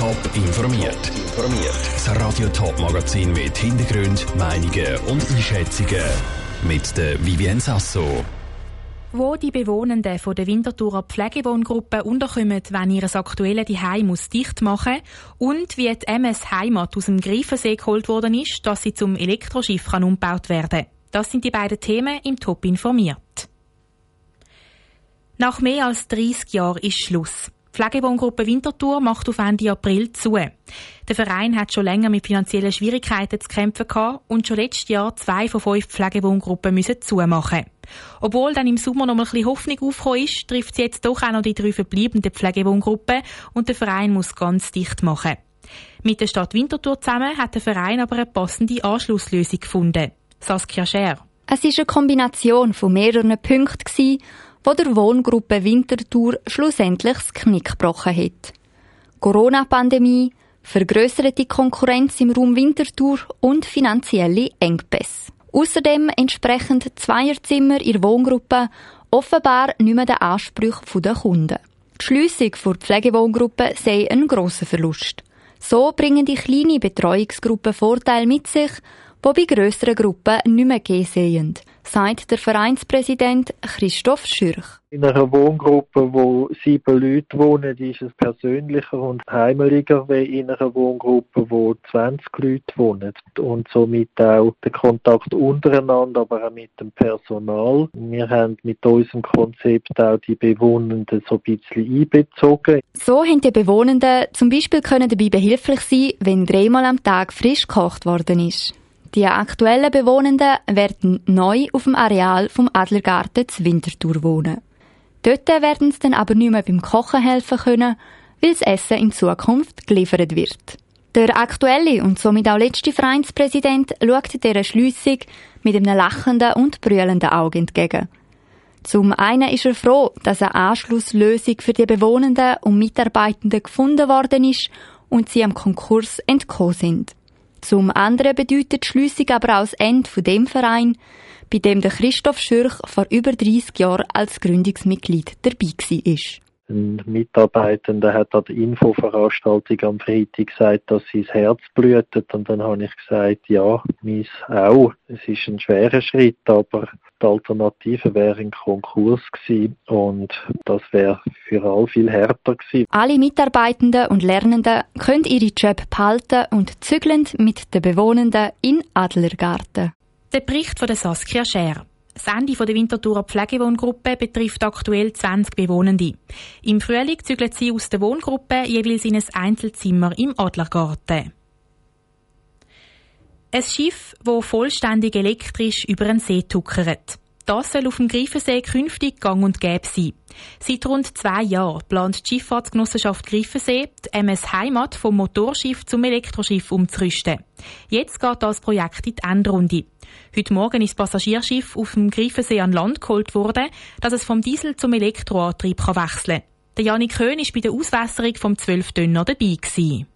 Top informiert. Informiert. Das Radio Top Magazin mit Hintergrund, Meinungen und Einschätzungen mit der Vivien Sasso. Wo die Bewohnenden von der Winterthurer Pflegewohngruppe unterkommen, wenn ihr aktuelle Heim muss dicht machen und wie die MS Heimat aus dem Greifensee geholt worden ist, dass sie zum Elektroschiff kann umgebaut werden. Das sind die beiden Themen im Top informiert. Nach mehr als 30 Jahren ist Schluss. Pflegewohngruppe Winterthur macht auf Ende April zu. Der Verein hat schon länger mit finanziellen Schwierigkeiten zu kämpfen gehabt und schon letztes Jahr zwei von fünf Pflegewohngruppen müssen zumachen. Obwohl dann im Sommer noch mal ein bisschen Hoffnung aufgekommen ist, trifft sie jetzt doch auch noch die drei verbleibenden Pflegewohngruppen und der Verein muss ganz dicht machen. Mit der Stadt Winterthur zusammen hat der Verein aber eine passende Anschlusslösung gefunden. Saskia Scher. Es war eine Kombination von mehreren Punkten, wo der Wohngruppe Winterthur schlussendlich das Knick gebrochen hat. Corona-Pandemie, vergrößerte Konkurrenz im Raum Winterthur und finanzielle Engpässe. Außerdem entsprechend Zweierzimmer in Wohngruppe offenbar nicht mehr den Ansprüchen der Kunden. Die Schliessung der Pflegewohngruppe sei ein grosser Verlust. So bringen die kleine Betreuungsgruppen Vorteile mit sich, die bei grösseren Gruppen nicht mehr gehen sehen sagt der Vereinspräsident Christoph Schürch. In einer Wohngruppe, wo sieben Leute wohnen, ist es persönlicher und heimeliger wie in einer Wohngruppe, wo 20 Leute wohnen. Und somit auch der Kontakt untereinander, aber auch mit dem Personal. Wir haben mit unserem Konzept auch die Bewohnenden so ein bisschen einbezogen. So haben die Bewohnenden zum Beispiel können dabei behilflich sein, wenn dreimal am Tag frisch gekocht worden ist. Die aktuellen Bewohnenden werden neu auf dem Areal vom Adlergarten zu Winterthur wohnen. Dort werden sie dann aber nicht mehr beim Kochen helfen können, weil das Essen in Zukunft geliefert wird. Der aktuelle und somit auch letzte Vereinspräsident schaut dieser Schliessung mit einem lachenden und brüllenden Auge entgegen. Zum einen ist er froh, dass eine Anschlusslösung für die Bewohnenden und Mitarbeitenden gefunden worden ist und sie am Konkurs entkommen sind. Zum anderen bedeutet die Schliessung aber auch das Ende von dem Verein, bei dem der Christoph Schürch vor über 30 Jahren als Gründungsmitglied dabei war. Ein Mitarbeitender hat an der Infoveranstaltung am Freitag gesagt, dass sein Herz blutet. Und dann habe ich gesagt, ja, meins auch. Es ist ein schwerer Schritt, aber die Alternative wäre ein Konkurs gewesen und das wäre für alle viel härter gewesen. Alle Mitarbeitenden und Lernenden können ihre Job behalten und zügeln mit den Bewohnenden in Adlergarten. Der Bericht von der Saskia Scher. Das Ende der Winterthurer Pflegewohngruppe betrifft aktuell 20 Bewohnende. Im Frühling zügeln sie aus der Wohngruppe jeweils in ein Einzelzimmer im Adlergarten. Ein Schiff, das vollständig elektrisch über einen See tuckert. Das soll auf dem Greifensee künftig gang und gäbe sein. Seit rund zwei Jahren plant die Schifffahrtsgenossenschaft Greifensee, die MS Heimat vom Motorschiff zum Elektroschiff umzurüsten. Jetzt geht das Projekt in die Endrunde. Heute Morgen ist das Passagierschiff auf dem Greifensee an Land geholt worden, dass es vom Diesel zum Elektroantrieb wechseln kann. Der Janik Köhn war bei der Auswässerung vom 12 Dönner dabei. Gewesen.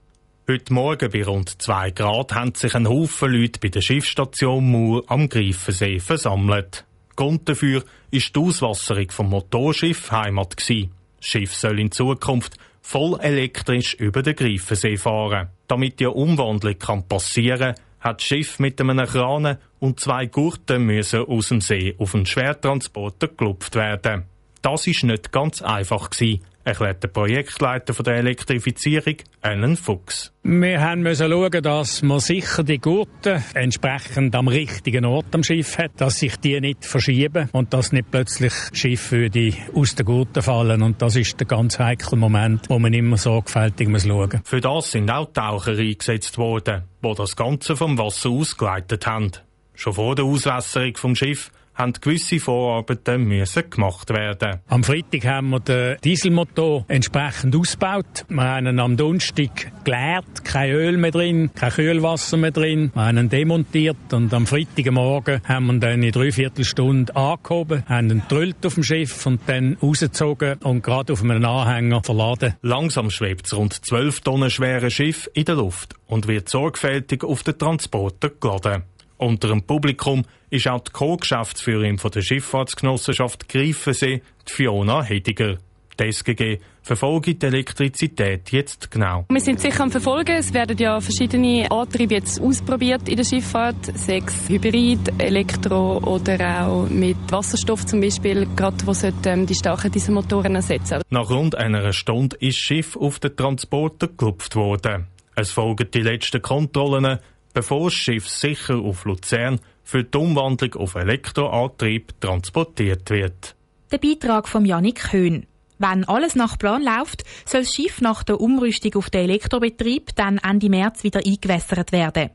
Heute Morgen bei rund 2 Grad haben sich ein Haufen Leute bei der Schiffsstation Mur am Greifensee versammelt. Grund dafür ist die Auswasserung vom Motorschiff Heimat gsi. Das Schiff soll in Zukunft voll elektrisch über den Greifensee fahren. Damit die Umwandlung kann passieren, hat das Schiff mit einem Kran und zwei Gurten müssen aus dem See auf einen Schwertransporter gelupft werden. Das ist nicht ganz einfach gewesen, erklärt der Projektleiter der Elektrifizierung, Alan Fuchs. Wir haben müssen schauen, dass man sicher die Gurten entsprechend am richtigen Ort am Schiff hat, dass sich die nicht verschieben und dass nicht plötzlich Schiffe aus den Gurten fallen. Und das ist der ganz heikle Moment, wo man immer sorgfältig muss schauen. Für das sind auch Taucher eingesetzt worden, die das Ganze vom Wasser ausgeleitet haben. Schon vor der Auswässerung vom Schiff haben gewisse Vorarbeiten müssen gemacht werden. Am Freitag haben wir den Dieselmotor entsprechend ausgebaut. Wir haben ihn am Donnerstag geleert, kein Öl mehr drin, kein Kühlwasser mehr drin. Wir haben ihn demontiert und am Freitagmorgen haben wir ihn dann in dreiviertel Stunde angehoben, haben ihn gedrillt auf dem Schiff und dann rausgezogen und gerade auf einem Anhänger verladen. Langsam schwebt das rund 12 Tonnen schwere Schiff in der Luft und wird sorgfältig auf den Transporter geladen. Unter dem Publikum ist auch die Co-Geschäftsführerin der Schifffahrtsgenossenschaft Greifensee, Fiona Hediger. Die SGG verfolgt die Elektrizität jetzt genau. Wir sind sicher am Verfolgen. Es werden ja verschiedene Antriebe jetzt ausprobiert in der Schifffahrt. Sechs Hybrid, Elektro oder auch mit Wasserstoff zum Beispiel, gerade wo ähm, die starken Dieselmotoren ersetzen. Nach rund einer Stunde ist das Schiff auf den Transporter gelupft worden. Es folgen die letzten Kontrollen, bevor das Schiff sicher auf Luzern für die Umwandlung auf Elektroantrieb transportiert wird. Der Beitrag von Janik Höhn. Wenn alles nach Plan läuft, soll das Schiff nach der Umrüstung auf den Elektrobetrieb dann Ende März wieder eingewässert werden.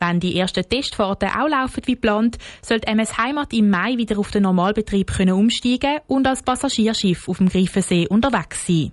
Wenn die ersten Testfahrten auch laufen wie geplant, soll MS Heimat im Mai wieder auf den Normalbetrieb können umsteigen und als Passagierschiff auf dem Greifensee unterwegs sein.